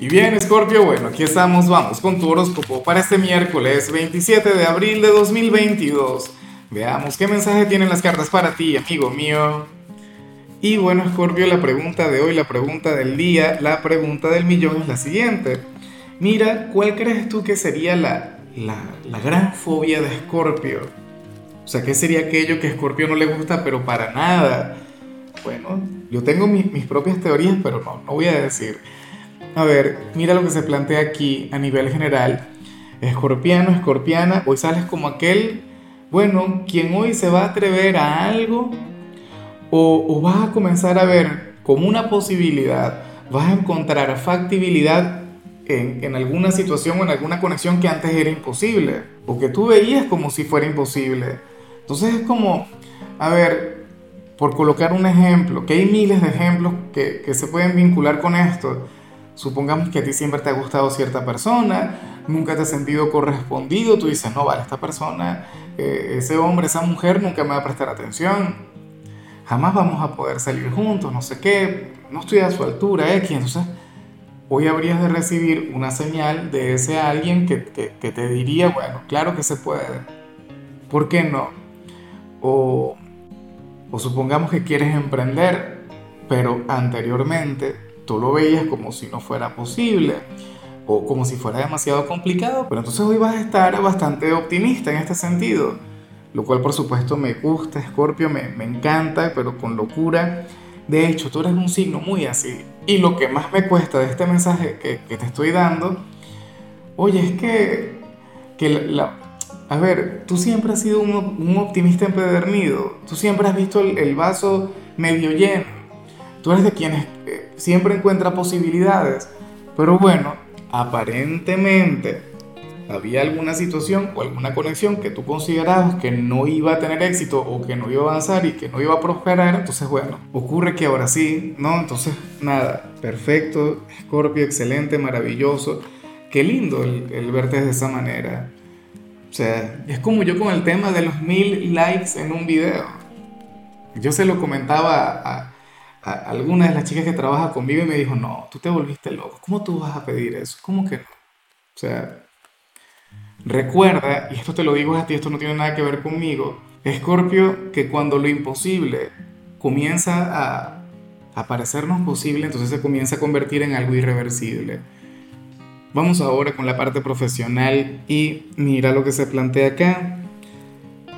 Y bien, Scorpio, bueno, aquí estamos, vamos con tu horóscopo para este miércoles 27 de abril de 2022. Veamos qué mensaje tienen las cartas para ti, amigo mío. Y bueno, Scorpio, la pregunta de hoy, la pregunta del día, la pregunta del millón es la siguiente. Mira, ¿cuál crees tú que sería la, la, gran fobia de Scorpio? O sea, ¿qué sería aquello que a Scorpio no le gusta, pero para nada? Bueno, yo tengo mis, mis propias teorías, pero no, no voy a decir. A ver, mira lo que se plantea aquí a nivel general. Escorpiano, escorpiana, hoy sales como aquel, bueno, quien hoy se va a atrever a algo o, o vas a comenzar a ver como una posibilidad, vas a encontrar factibilidad en, en, alguna situación o en alguna conexión que antes era imposible o que tú veías como si fuera imposible. Entonces es como, a ver, por colocar un ejemplo, que hay miles de ejemplos que, que se pueden vincular con esto Supongamos que a ti siempre te ha gustado cierta persona, nunca te has sentido correspondido, tú dices, no, vale, esta persona, eh, ese hombre, esa mujer nunca me va a prestar atención, jamás vamos a poder salir juntos, no sé qué, no estoy a su altura, X, entonces hoy habrías de recibir una señal de ese alguien que, que te diría, bueno, claro que se puede, ¿por qué no? O, o supongamos que quieres emprender, pero anteriormente tú lo veías como si no fuera posible o como si fuera demasiado complicado, pero entonces hoy vas a estar bastante optimista en este sentido, lo cual por supuesto me gusta, Scorpio, me, me encanta, pero con locura. De hecho, tú eres un signo muy así. Y lo que más me cuesta de este mensaje que, que te estoy dando, oye, es que, que la, a ver, tú siempre has sido un, un optimista empedernido, tú siempre has visto el, el vaso medio lleno Tú eres de quienes eh, siempre encuentra posibilidades. Pero bueno, aparentemente había alguna situación o alguna conexión que tú considerabas que no iba a tener éxito o que no iba a avanzar y que no iba a prosperar, entonces bueno, ocurre que ahora sí, ¿no? Entonces nada, perfecto, Scorpio, excelente, maravilloso, qué lindo el, verte de esa manera. O sea, es como yo con el tema de los mil likes en un video. Yo se lo comentaba a, alguna de las chicas que trabaja conmigo me dijo, no, tú te volviste loco, ¿cómo tú vas a pedir eso? ¿Cómo que no? O sea, recuerda, y esto te lo digo a ti, esto no tiene nada que ver conmigo, Escorpio, que cuando lo imposible comienza a, a parecernos posible, entonces se comienza a convertir en algo irreversible. Vamos ahora con la parte profesional y mira lo que se plantea acá.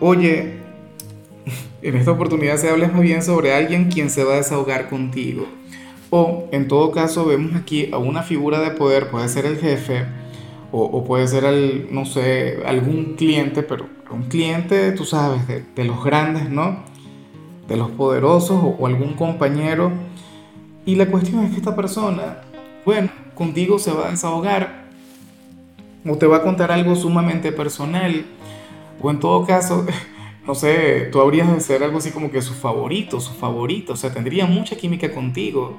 Oye, en esta oportunidad se habla más bien sobre alguien quien se va a desahogar contigo. O en todo caso vemos aquí a una figura de poder, puede ser el jefe o, puede ser, no sé, algún cliente, pero un cliente, tú sabes, de, los grandes, ¿no? De los poderosos o algún compañero. Y la cuestión es que esta persona, bueno, contigo se va a desahogar o te va a contar algo sumamente personal o en todo caso no sé, tú habrías de ser algo así como que su favorito, su favorito, o sea, tendría mucha química contigo,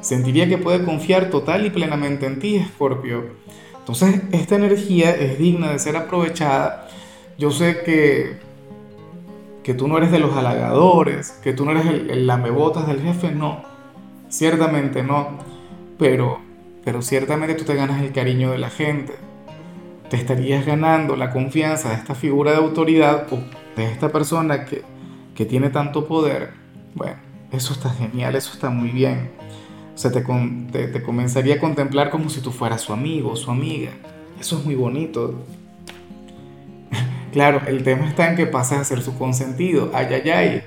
sentiría que puede confiar total y plenamente en ti, Scorpio. Entonces, esta energía es digna de ser aprovechada. Yo sé que, que tú no eres de los halagadores, que tú no eres el, el lamebotas del jefe, no, ciertamente no, pero, pero ciertamente tú te ganas el cariño de la gente. Te estarías ganando la confianza de esta figura de autoridad de esta persona que, que tiene tanto poder, bueno, eso está genial, eso está muy bien. O sea, te, te, comenzaría a contemplar como si tú fueras su amigo, su amiga. Eso es muy bonito. claro, el tema está en que pasas a ser su consentido. Ay, ay, ay.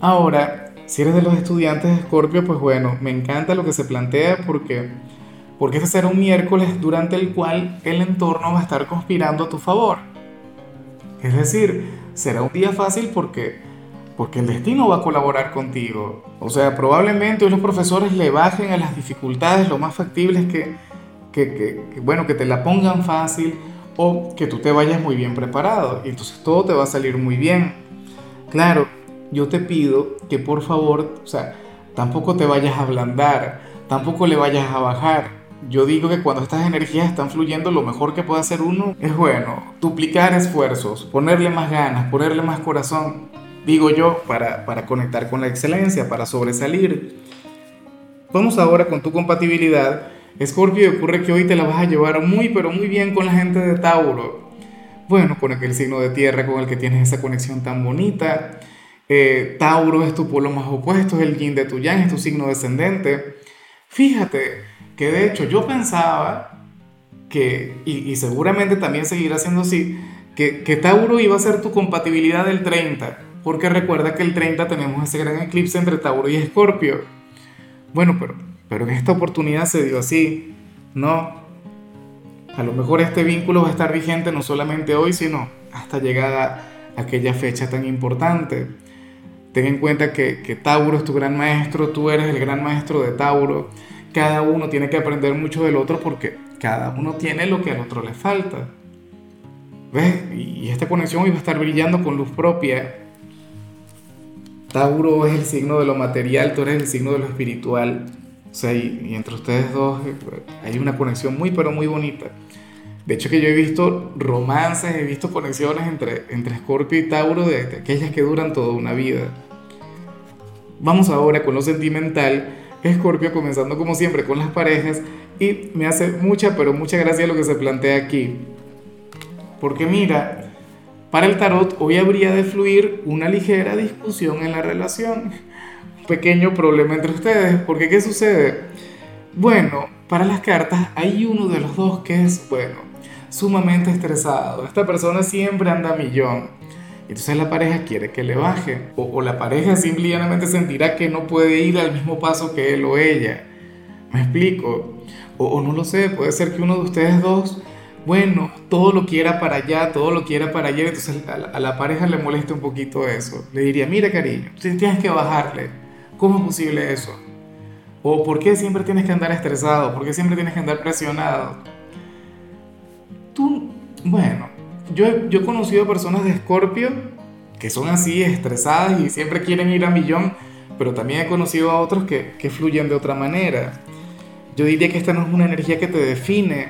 Ahora, si eres de los estudiantes de Scorpio, pues bueno, me encanta lo que se plantea porque, porque este será un miércoles durante el cual el entorno va a estar conspirando a tu favor. Es decir, será un día fácil porque, porque el destino va a colaborar contigo. O sea, probablemente los profesores le bajen a las dificultades, lo más factible es que, que, que, bueno, que te la pongan fácil o que tú te vayas muy bien preparado y entonces todo te va a salir muy bien. Claro, yo te pido que por favor, o sea, tampoco te vayas a ablandar, tampoco le vayas a bajar yo digo que cuando estas energías están fluyendo, lo mejor que puede hacer uno es, bueno, duplicar esfuerzos, ponerle más ganas, ponerle más corazón, digo yo, para, para conectar con la excelencia, para sobresalir. Vamos ahora con tu compatibilidad Escorpio, ocurre que hoy te la vas a llevar muy, pero muy bien con la gente de Tauro. Bueno, con aquel signo de tierra con el que tienes esa conexión tan bonita. Eh, Tauro es tu polo más opuesto, es el yin de tu yang, es tu signo descendente. Fíjate que de hecho yo pensaba que, y, seguramente también seguirá siendo así, que, que Tauro iba a ser tu compatibilidad del 30, porque recuerda que el 30 tenemos ese gran eclipse entre Tauro y Escorpio. Bueno, pero pero en esta oportunidad se dio así. No. A lo mejor este vínculo va a estar vigente no solamente hoy, sino hasta llegada aquella fecha tan importante. Ten en cuenta que, que Tauro es tu gran maestro, tú eres el gran maestro de Tauro. Cada uno tiene que aprender mucho del otro porque cada uno tiene lo que al otro le falta. ¿Ves? Y esta conexión va a estar brillando con luz propia. Tauro es el signo de lo material, tú eres el signo de lo espiritual. O sea, y, entre ustedes dos eh, hay una conexión muy, pero muy bonita. De hecho, que yo he visto romances, he visto conexiones entre, entre Scorpio y Tauro de, aquellas que duran toda una vida. Vamos ahora con lo sentimental. Scorpio comenzando como siempre con las parejas y me hace mucha, pero mucha gracia lo que se plantea aquí. Porque mira, para el tarot hoy habría de fluir una ligera discusión en la relación pequeño problema entre ustedes. Porque ¿qué sucede? Bueno, para las cartas hay uno de los dos que es, bueno, sumamente estresado. Esta persona siempre anda a millón. Entonces la pareja quiere que le baje. O, la pareja simplemente sentirá que no puede ir al mismo paso que él o ella. ¿Me explico? O, no lo sé, puede ser que uno de ustedes dos, bueno, todo lo quiera para allá, todo lo quiera para allá. Entonces a la, pareja le molesta un poquito eso. Le diría, mira cariño, tienes que bajarle ¿Cómo es posible eso? ¿O por qué siempre tienes que andar estresado? ¿Por qué siempre tienes que andar presionado? Tú, bueno, yo, yo he conocido personas de Escorpio que son así, estresadas y siempre quieren ir a millón, pero también he conocido a otros que, que fluyen de otra manera. Yo diría que esta no es una energía que te define,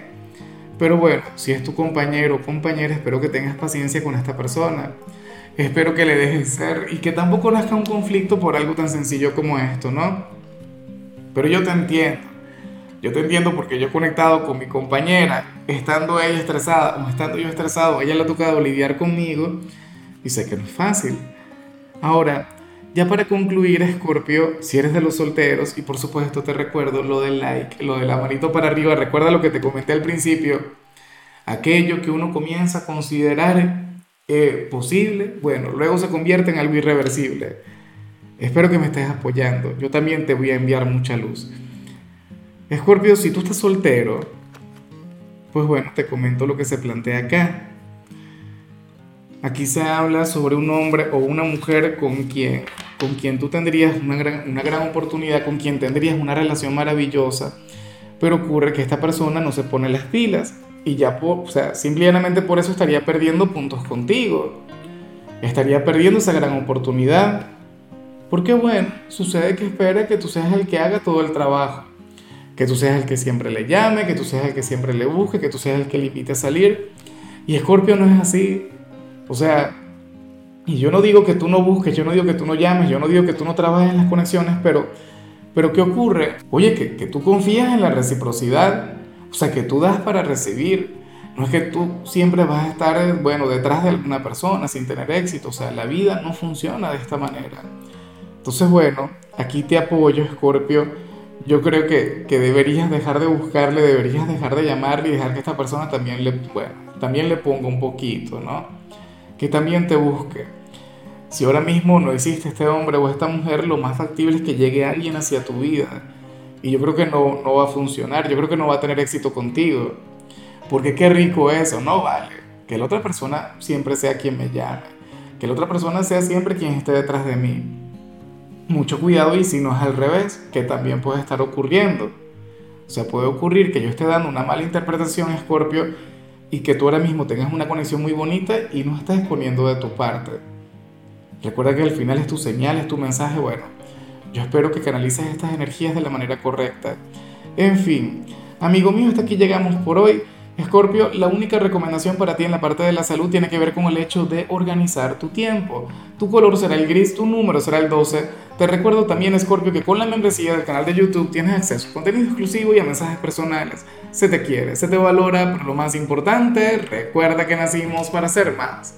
pero bueno, si es tu compañero o compañera, espero que tengas paciencia con esta persona. Espero que le dejes ser y que tampoco nazca un conflicto por algo tan sencillo como esto, ¿no? Pero yo te entiendo. Yo te entiendo porque yo he conectado con mi compañera, estando ella estresada o estando yo estresado, ella le ha tocado lidiar conmigo y sé que no es fácil. Ahora, ya para concluir, Scorpio, si eres de los solteros, y por supuesto te recuerdo lo del like, lo de la manito para arriba, recuerda lo que te comenté al principio, aquello que uno comienza a considerar eh, posible, bueno, luego se convierte en algo irreversible. Espero que me estés apoyando. Yo también te voy a enviar mucha luz. Escorpio, si tú estás soltero, pues bueno, te comento lo que se plantea acá. Aquí se habla sobre un hombre o una mujer con quien, con quien tú tendrías una gran, una gran oportunidad, con quien tendrías una relación maravillosa, pero ocurre que esta persona no se pone las pilas y ya, o sea, simplemente por eso estaría perdiendo puntos contigo. Estaría perdiendo esa gran oportunidad. Porque bueno, sucede que espera que tú seas el que haga todo el trabajo. Que tú seas el que siempre le llame, que tú seas el que siempre le busque, que tú seas el que le invite a salir. Y Scorpio no es así. O sea, y yo no digo que tú no busques, yo no digo que tú no llames, yo no digo que tú no trabajes en las conexiones, pero, pero ¿qué ocurre? Oye, que, que tú confías en la reciprocidad o sea, que tú das para recibir. No es que tú siempre vas a estar, bueno, detrás de alguna persona sin tener éxito. O sea, la vida no funciona de esta manera. Entonces, bueno, aquí te apoyo, Scorpio. Yo creo que, que deberías dejar de buscarle, deberías dejar de llamarle y dejar que esta persona también le, bueno, también le ponga un poquito, ¿no? Que también te busque. Si ahora mismo no existe este hombre o esta mujer, lo más factible es que llegue alguien hacia tu vida y yo creo que no, no va a funcionar, yo creo que no va a tener éxito contigo. Porque qué rico eso, no vale. Que la otra persona siempre sea quien me llame. Que la otra persona sea siempre quien esté detrás de mí. Mucho cuidado y si no es al revés, que también puede estar ocurriendo. O sea, puede ocurrir que yo esté dando una mala interpretación, Scorpio, y que tú ahora mismo tengas una conexión muy bonita y no estés poniendo de tu parte. Recuerda que al final es tu señal, es tu mensaje, bueno, yo espero que canalices estas energías de la manera correcta. En fin, amigo mío, hasta aquí llegamos por hoy. Escorpio, la única recomendación para ti en la parte de la salud tiene que ver con el hecho de organizar tu tiempo. Tu color será el gris, tu número será el 12. Te recuerdo también, Escorpio, que con la membresía del canal de YouTube tienes acceso a contenido exclusivo y a mensajes personales. Se te quiere, se te valora, pero lo más importante, recuerda que nacimos para ser más.